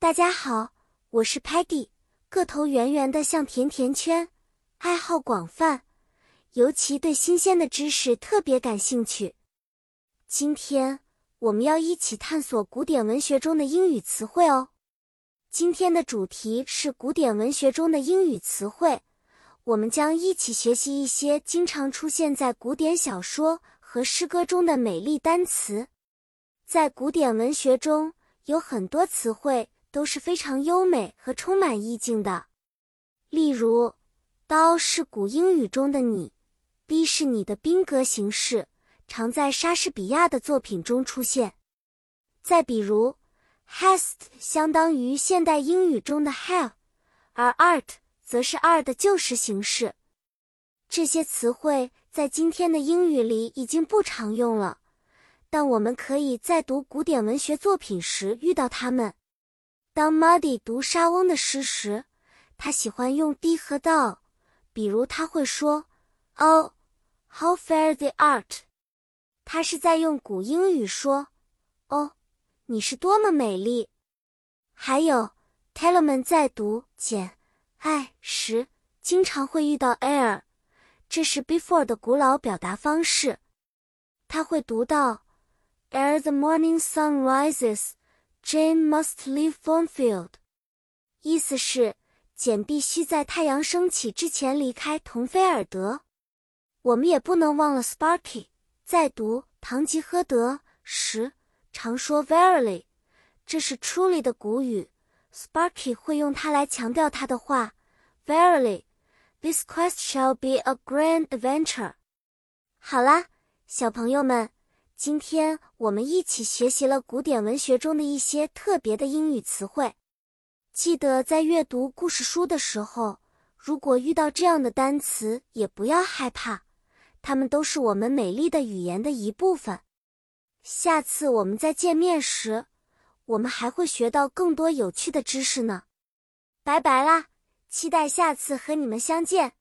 大家好，我是 Patty，个头圆圆的像甜甜圈，爱好广泛，尤其对新鲜的知识特别感兴趣。今天我们要一起探索古典文学中的英语词汇哦。今天的主题是古典文学中的英语词汇，我们将一起学习一些经常出现在古典小说和诗歌中的美丽单词。在古典文学中，有很多词汇都是非常优美和充满意境的。例如，“刀”是古英语中的“你 ”，“b” 是你的宾格形式，常在莎士比亚的作品中出现。再比如，“hast” 相当于现代英语中的 “have”，而 “art” 则是 “are” 的旧时形式。这些词汇在今天的英语里已经不常用了。但我们可以在读古典文学作品时遇到它们。当 Muddy 读莎翁的诗时，他喜欢用 d 和 d 比如他会说：“Oh, how fair the art！” 他是在用古英语说：“哦，你是多么美丽。”还有 Tellerman 在读简爱时，经常会遇到 ere，这是 before 的古老表达方式。他会读到。Ere the morning sun rises, Jane must leave Thornfield。意思是简必须在太阳升起之前离开同菲尔德。我们也不能忘了 Sparky，在读《堂吉诃德》时常说 Verily，这是 Truly 的古语。Sparky 会用它来强调他的话：Verily, this quest shall be a grand adventure。好啦，小朋友们。今天我们一起学习了古典文学中的一些特别的英语词汇。记得在阅读故事书的时候，如果遇到这样的单词，也不要害怕，它们都是我们美丽的语言的一部分。下次我们再见面时，我们还会学到更多有趣的知识呢。拜拜啦，期待下次和你们相见。